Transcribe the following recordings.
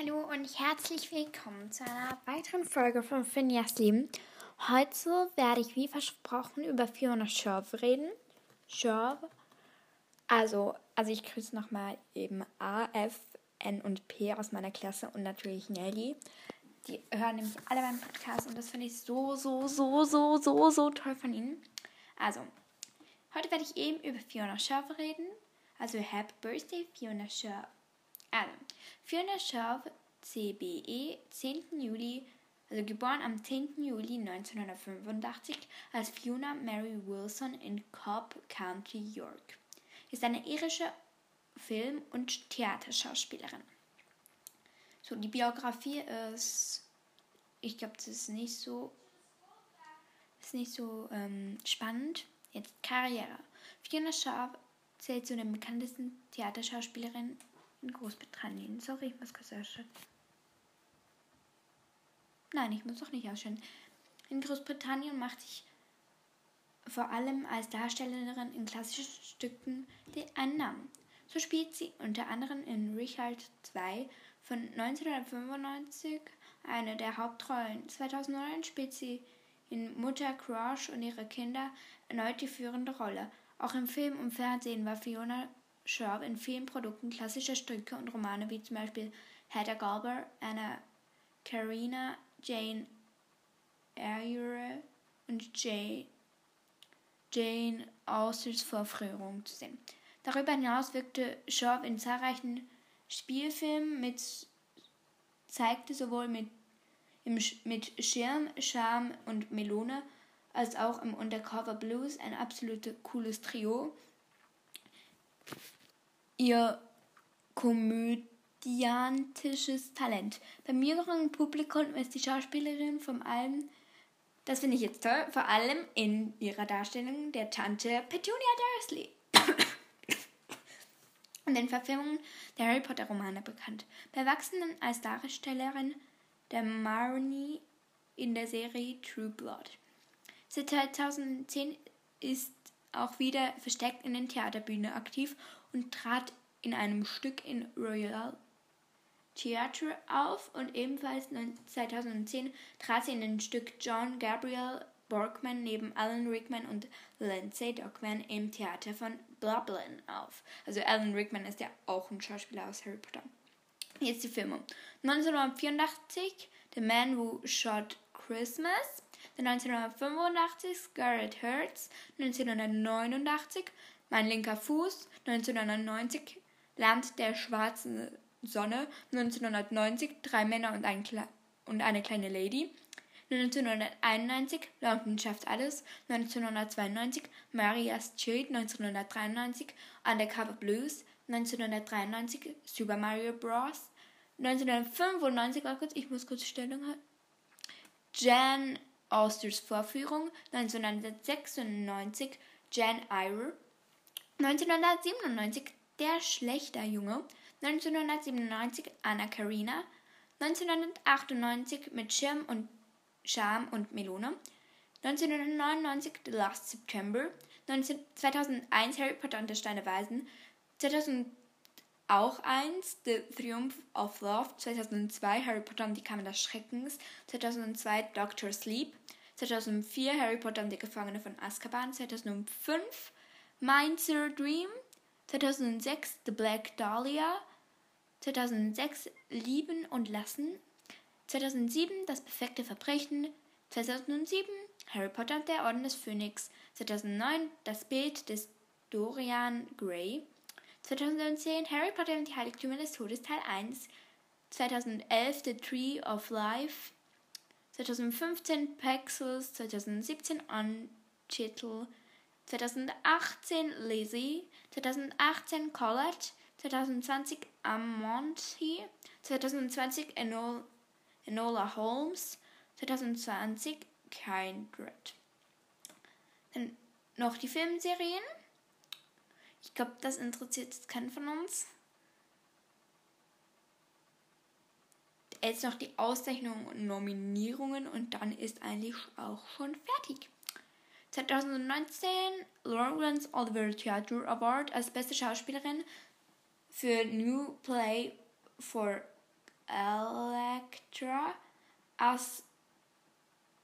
Hallo und herzlich willkommen zu einer weiteren Folge von Finjas Leben. Heute werde ich wie versprochen über Fiona Scherv reden. Scherv. Also, also ich grüße nochmal eben A, F, N und P aus meiner Klasse und natürlich Nelly. Die hören nämlich alle meinen Podcast und das finde ich so, so, so, so, so, so toll von ihnen. Also, heute werde ich eben über Fiona Scherv reden. Also, Happy Birthday, Fiona Scherv. Also, Fiona Scherv, CBE, 10. Juli, also geboren am 10. Juli 1985 als Fiona Mary Wilson in Cobb County, York, ist eine irische Film- und Theaterschauspielerin. So, die Biografie ist, ich glaube, das ist nicht so, ist nicht so ähm, spannend. Jetzt Karriere. Fiona Scherv zählt zu den bekanntesten Theaterschauspielerinnen in Großbritannien. Sorry, ich muss kurz ausschalten. Nein, ich muss doch nicht ausschalten. In Großbritannien macht sich vor allem als Darstellerin in klassischen Stücken einen Namen. So spielt sie unter anderem in Richard II von 1995 eine der Hauptrollen. 2009 spielt sie in Mutter Crush und ihre Kinder erneut die führende Rolle. Auch im Film und Fernsehen war Fiona Scherb in vielen Produkten klassischer Stücke und Romane wie zum Beispiel Hedda Galber, Anna Karina, Jane Eyre und Jane, Jane Austers Vorführung zu sehen. Darüber hinaus wirkte Scherb in zahlreichen Spielfilmen mit, zeigte sowohl mit, im, mit Schirm, Charme und Melone als auch im Undercover Blues ein absolut cooles Trio ihr komödiantisches Talent. Beim jüngeren Publikum ist die Schauspielerin vor allem, das finde ich jetzt toll, vor allem in ihrer Darstellung der Tante Petunia Dursley und den Verfilmungen der Harry Potter Romane bekannt. Bei Erwachsenen als Darstellerin der Marnie in der Serie True Blood. Seit 2010 ist auch wieder versteckt in den Theaterbühnen aktiv und trat in einem Stück in Royal Theatre auf und ebenfalls 2010 trat sie in dem Stück John Gabriel Borkman neben Alan Rickman und Lindsay Dockman im Theater von Dublin auf. Also Alan Rickman ist ja auch ein Schauspieler aus Harry Potter. Jetzt die Filme. 1984 The Man Who Shot Christmas. 1985 Scarlet Hearts. 1989 Mein linker Fuß. 1990 Land der schwarzen Sonne. 1990 Drei Männer und, ein Kle und eine kleine Lady. 1991 London schafft alles, 1992 Marias Street, 1993 Undercover Blues, 1993 Super Mario Bros. 1995, oh kurz, ich muss kurz Stellung halten. Jan Austers Vorführung, 1996 Jan Eyre, 1997 Der schlechter Junge, 1997 Anna Karina, 1998 mit Schirm und Charme und Melone. 1999 The Last September. 19, 2001 Harry Potter und der Stein der Weisen. 2000 auch eins, The Triumph of Love. 2002 Harry Potter und die Kammer des Schreckens. 2002 Doctor Sleep. 2004 Harry Potter und die Gefangene von Azkaban. 2005 Mindser Dream. 2006 The Black Dahlia. 2006 Lieben und Lassen. 2007 Das perfekte Verbrechen, 2007 Harry Potter und der Orden des Phönix, 2009 Das Bild des Dorian Gray, 2010 Harry Potter und die Heiligtümer des Todes Teil 1, 2011 The Tree of Life, 2015 Pexels, 2017 Unchittle, 2018 Lizzie, 2018 College, 2020 Amonti, 2020 Enol Enola Holmes, 2020 Kindred. Dann noch die Filmserien. Ich glaube, das interessiert jetzt keinen von uns. Jetzt noch die Auszeichnungen und Nominierungen und dann ist eigentlich auch schon fertig. 2019 Lawrence Oliver Theatre Award als beste Schauspielerin für New Play for Electra as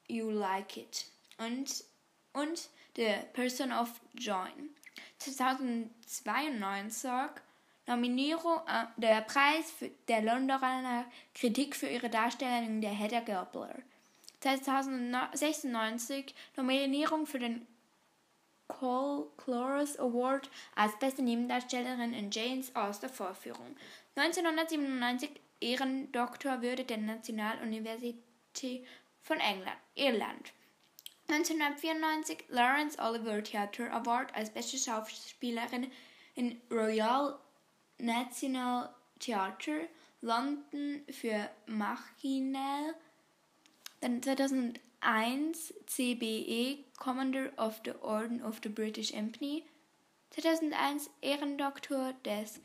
You Like It und, und The Person of Join. 2092 Nominierung äh, der Preis für der Londoner Kritik für ihre Darstellung der Hedda Gabler. 2096 Nominierung für den Cole Chloris Award als beste Nebendarstellerin in Janes Auster Vorführung. 1997 Ehrendoktorwürde der Nationaluniversität von England, Irland. 1994 Lawrence Oliver Theatre Award als beste Schauspielerin in Royal National Theatre London für Machinell. Dann 2001 CBE Commander of the Order of the British Empire. 2001 Ehrendoktor des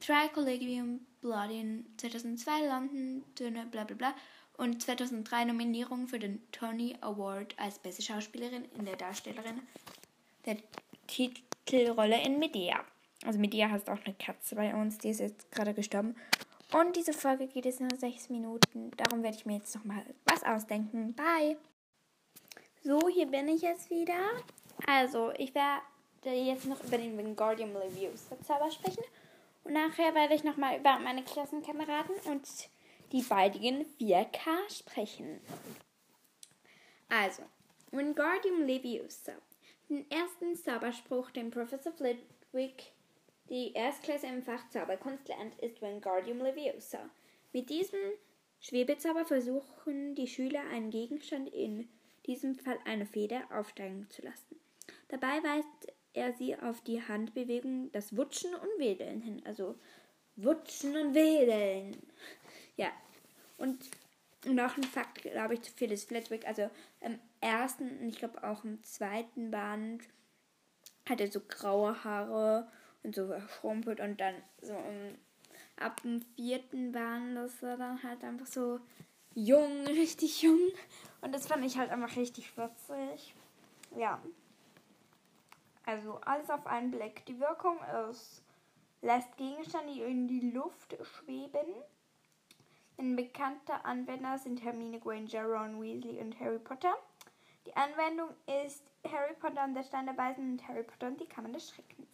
Tricollegium Bloodin. 2002 London Töne bla bla bla. Und 2003 Nominierung für den Tony Award als beste Schauspielerin in der Darstellerin der Titelrolle in Medea. Also Medea heißt auch eine Katze bei uns, die ist jetzt gerade gestorben. Und diese Folge geht jetzt nur sechs Minuten. Darum werde ich mir jetzt noch mal was ausdenken. Bye! So, hier bin ich jetzt wieder. Also, ich werde jetzt noch über den Wingardium Leviosa Zauber sprechen. Und nachher werde ich noch mal über meine Klassenkameraden und die beiden 4K sprechen. Also, Wingardium Leviosa. Den ersten Zauberspruch, den Professor Flitwick die Erstklasse im Fach Zauberkunst lernt, ist Wingardium Leviosa. Mit diesem Schwebezauber versuchen die Schüler einen Gegenstand, in diesem Fall eine Feder, aufsteigen zu lassen. Dabei weist er sie auf die Handbewegung, das Wutschen und Wedeln hin. Also Wutschen und Wedeln. Ja. Und noch ein Fakt, glaube ich, zu Phyllis Flitwick. Also im ersten und ich glaube auch im zweiten Band hat er so graue Haare und so verschrumpelt und dann so um, ab dem vierten Band das war dann halt einfach so jung, richtig jung. Und das fand ich halt einfach richtig witzig. Ja. Also alles auf einen Blick. Die Wirkung ist, lässt Gegenstände in die Luft schweben. Ein bekannter Anwender sind Hermine Granger, Ron Weasley und Harry Potter. Die Anwendung ist Harry Potter und der Stein der Weisen und Harry Potter und die Kammer des Schreckens.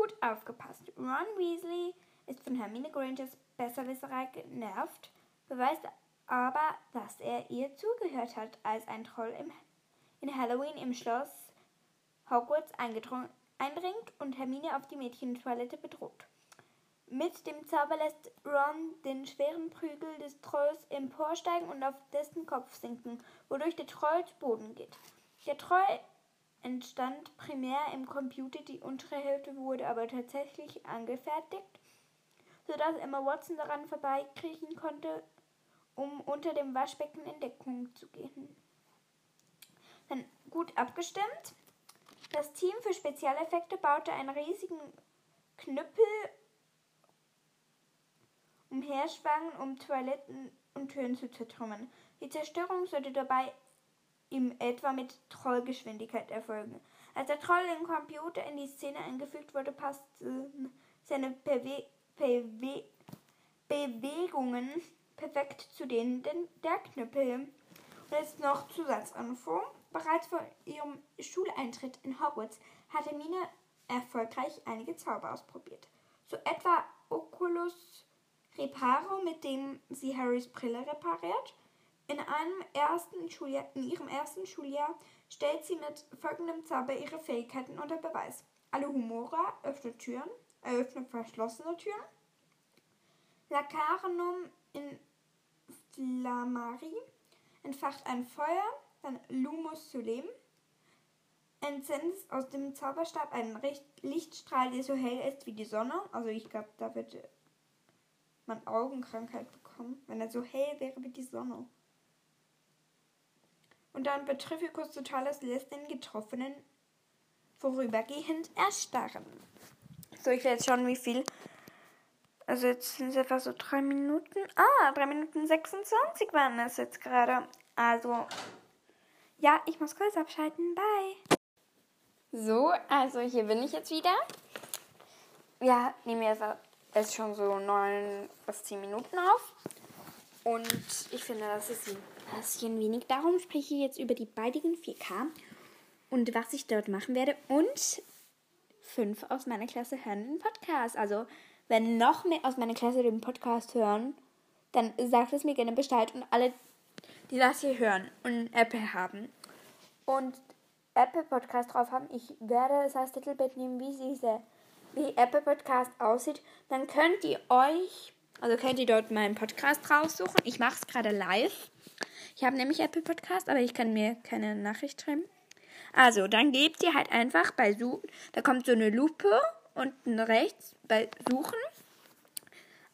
Gut aufgepasst. Ron Weasley ist von Hermine Grangers Besserwisserei genervt, beweist aber, dass er ihr zugehört hat, als ein Troll im, in Halloween im Schloss Hogwarts eindringt und Hermine auf die Mädchentoilette bedroht. Mit dem Zauber lässt Ron den schweren Prügel des Trolls emporsteigen und auf dessen Kopf sinken, wodurch der Troll zu Boden geht. Der Troll entstand primär im Computer, die untere Hälfte wurde aber tatsächlich angefertigt, sodass Emma Watson daran vorbeikriechen konnte, um unter dem Waschbecken in Deckung zu gehen. Dann gut abgestimmt. Das Team für Spezialeffekte baute einen riesigen Knüppel umherschwangen, um Toiletten und Türen zu zertrümmern. Die Zerstörung sollte dabei in etwa mit Trollgeschwindigkeit erfolgen. Als der Troll im Computer in die Szene eingefügt wurde, passten seine Bewe Bewe Bewegungen perfekt zu denen der Knüppel. Und jetzt noch Zusatzanfo. Bereits vor ihrem Schuleintritt in Hogwarts hatte Mine erfolgreich einige Zauber ausprobiert. So etwa Oculus Reparo, mit dem sie Harrys Brille repariert, in, einem ersten Schuljahr, in ihrem ersten Schuljahr stellt sie mit folgendem Zauber ihre Fähigkeiten unter Beweis. Alle Humora öffnet Türen, eröffnet verschlossene Türen. Lacarenum in Flammari entfacht ein Feuer, dann Lumus Solem entsendet aus dem Zauberstab einen Lichtstrahl, der so hell ist wie die Sonne. Also ich glaube, da wird man Augenkrankheit bekommen, wenn er so hell wäre wie die Sonne. Und dann Petrificus Totalis lässt den Getroffenen vorübergehend erstarren. So, ich will jetzt schauen, wie viel. Also jetzt sind es etwa so drei Minuten. Ah, drei Minuten 26 waren es jetzt gerade. Also, ja, ich muss kurz abschalten. Bye. So, also hier bin ich jetzt wieder. Ja, nehmen wir ist schon so neun bis zehn Minuten auf. Und ich finde, das ist ein bisschen wenig. Darum spreche ich jetzt über die beiden 4K und was ich dort machen werde. Und fünf aus meiner Klasse hören den Podcast. Also, wenn noch mehr aus meiner Klasse den Podcast hören, dann sagt es mir gerne Bescheid. Und alle, die das hier hören und Apple haben und Apple Podcast drauf haben, ich werde es als Titelbild nehmen, wie diese, wie Apple Podcast aussieht. Dann könnt ihr euch, also könnt ihr dort meinen Podcast raussuchen. Ich mache es gerade live. Ich habe nämlich Apple Podcast, aber ich kann mir keine Nachricht schreiben. Also, dann gebt ihr halt einfach bei Suchen, da kommt so eine Lupe unten rechts bei Suchen.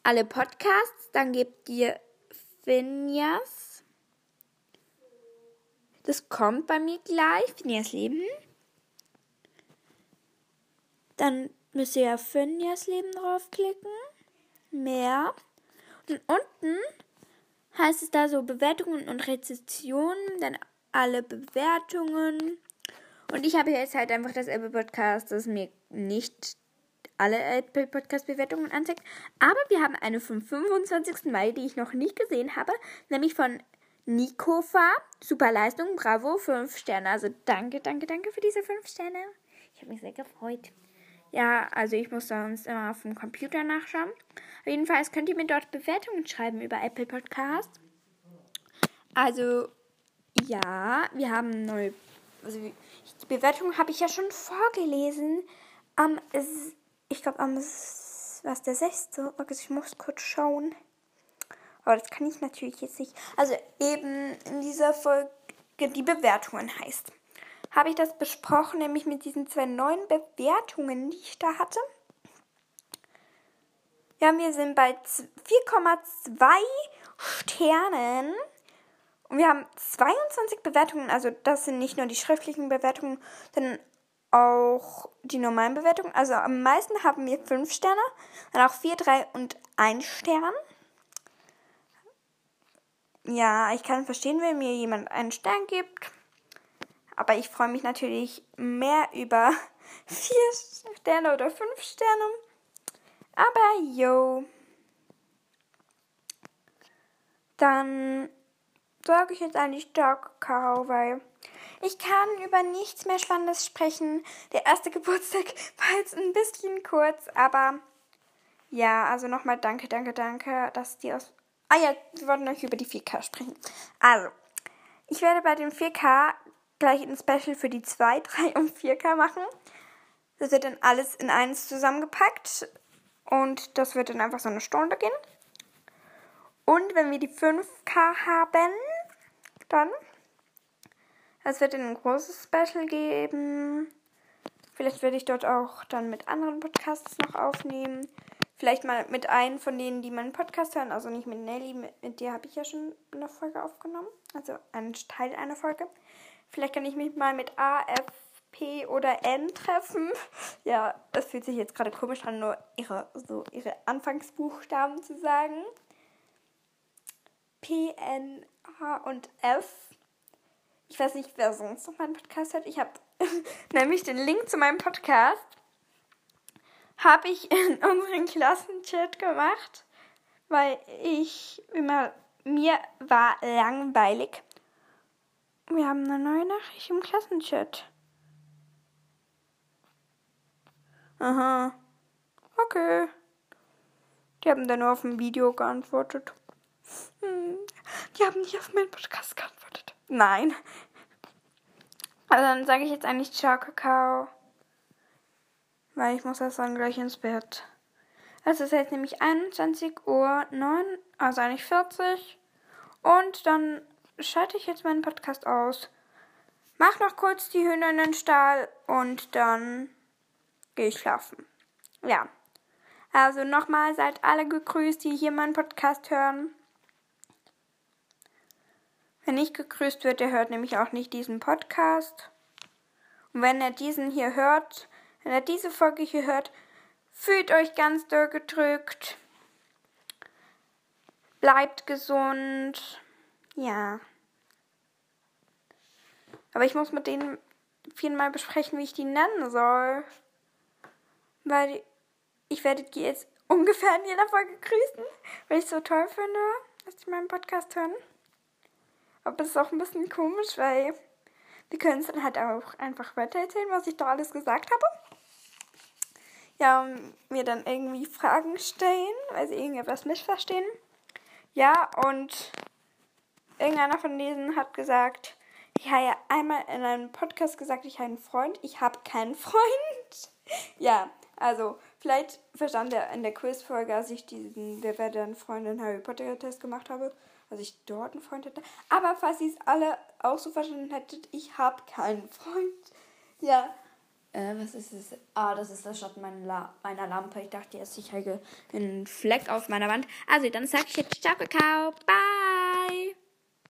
Alle Podcasts, dann gebt ihr Finjas. Das kommt bei mir gleich, Finjas Leben. Dann müsst ihr auf Finjas Leben draufklicken. Mehr. Und unten heißt es da so Bewertungen und Rezensionen, dann alle Bewertungen. Und ich habe jetzt halt einfach das Apple Podcast, das mir nicht alle Apple Podcast Bewertungen anzeigt. Aber wir haben eine vom 25. Mai, die ich noch nicht gesehen habe, nämlich von Nikofa. Super Leistung, bravo, 5 Sterne. Also danke, danke, danke für diese 5 Sterne. Ich habe mich sehr gefreut. Ja, also ich muss sonst immer auf dem Computer nachschauen. Auf jeden Fall könnt ihr mir dort Bewertungen schreiben über Apple Podcast. Also ja, wir haben neue also die Bewertung habe ich ja schon vorgelesen. Am, ich glaube, am, was der 6. Ich muss kurz schauen. Aber das kann ich natürlich jetzt nicht. Also eben in dieser Folge die Bewertungen heißt. Habe ich das besprochen, nämlich mit diesen zwei neuen Bewertungen, die ich da hatte. Ja, wir sind bei 4,2 Sternen. Und wir haben 22 Bewertungen, also das sind nicht nur die schriftlichen Bewertungen, sondern auch die normalen Bewertungen. Also am meisten haben wir 5 Sterne, dann auch 4, 3 und 1 Stern. Ja, ich kann verstehen, wenn mir jemand einen Stern gibt. Aber ich freue mich natürlich mehr über 4 Sterne oder 5 Sterne. Aber yo. Dann sage ich jetzt eigentlich Dark Kakao, weil ich kann über nichts mehr Spannendes sprechen. Der erste Geburtstag war jetzt ein bisschen kurz, aber ja, also nochmal danke, danke, danke, dass die aus. Ah ja, wir wollten euch über die 4K sprechen. Also, ich werde bei dem 4K gleich ein Special für die 2, 3 und 4K machen. Das wird dann alles in eins zusammengepackt und das wird dann einfach so eine Stunde gehen. Und wenn wir die 5K haben, dann. Es wird ein großes Special geben. Vielleicht werde ich dort auch dann mit anderen Podcasts noch aufnehmen. Vielleicht mal mit einem von denen, die meinen Podcast hören. Also nicht mit Nelly, mit, mit dir habe ich ja schon eine Folge aufgenommen. Also einen Teil einer Folge. Vielleicht kann ich mich mal mit A, F, P oder N treffen. Ja, es fühlt sich jetzt gerade komisch an, nur ihre, so ihre Anfangsbuchstaben zu sagen. P, N, H und F. Ich weiß nicht, wer sonst noch meinen Podcast hat. Ich habe nämlich den Link zu meinem Podcast habe ich in unseren Klassenchat gemacht, weil ich immer mir war langweilig. Wir haben eine neue Nachricht im Klassenchat. Aha. Okay. Die haben dann nur auf ein Video geantwortet. Hm. Die haben nicht auf meinen Podcast geantwortet. Nein. Also dann sage ich jetzt eigentlich Ciao, Kakao. Weil ich muss erst dann gleich ins Bett. Es ist jetzt nämlich 21 Uhr 9, also eigentlich 40. Und dann schalte ich jetzt meinen Podcast aus. Mach noch kurz die Hühner in den Stall und dann gehe ich schlafen. Ja. Also nochmal seid alle gegrüßt, die hier meinen Podcast hören. Wer nicht gegrüßt wird, der hört nämlich auch nicht diesen Podcast. Und wenn er diesen hier hört, wenn er diese Folge hier hört, fühlt euch ganz doll gedrückt. Bleibt gesund. Ja. Aber ich muss mit denen viermal besprechen, wie ich die nennen soll. Weil ich werde die jetzt ungefähr in jeder Folge grüßen, weil ich so toll finde, dass sie meinen Podcast hören. Aber es ist auch ein bisschen komisch, weil die können es dann halt auch einfach weiter erzählen, was ich da alles gesagt habe. Ja, mir dann irgendwie Fragen stellen, weil sie irgendetwas missverstehen. Ja, und irgendeiner von diesen hat gesagt, ich habe ja einmal in einem Podcast gesagt, ich habe einen Freund. Ich habe keinen Freund. ja, also vielleicht verstand er in der Quizfolge, als ich diesen Wer wäre dein Freund in Harry Potter Test gemacht habe, dass ich dort einen Freund hätte. Aber falls ihr es alle auch so verstanden hättet, ich habe keinen Freund. Ja. Äh, was ist das? Ah, das ist der Schatten meiner, meiner Lampe. Ich dachte jetzt, ich hätte einen Fleck auf meiner Wand. Also, dann sage ich jetzt Ciao, Kakao. Bye.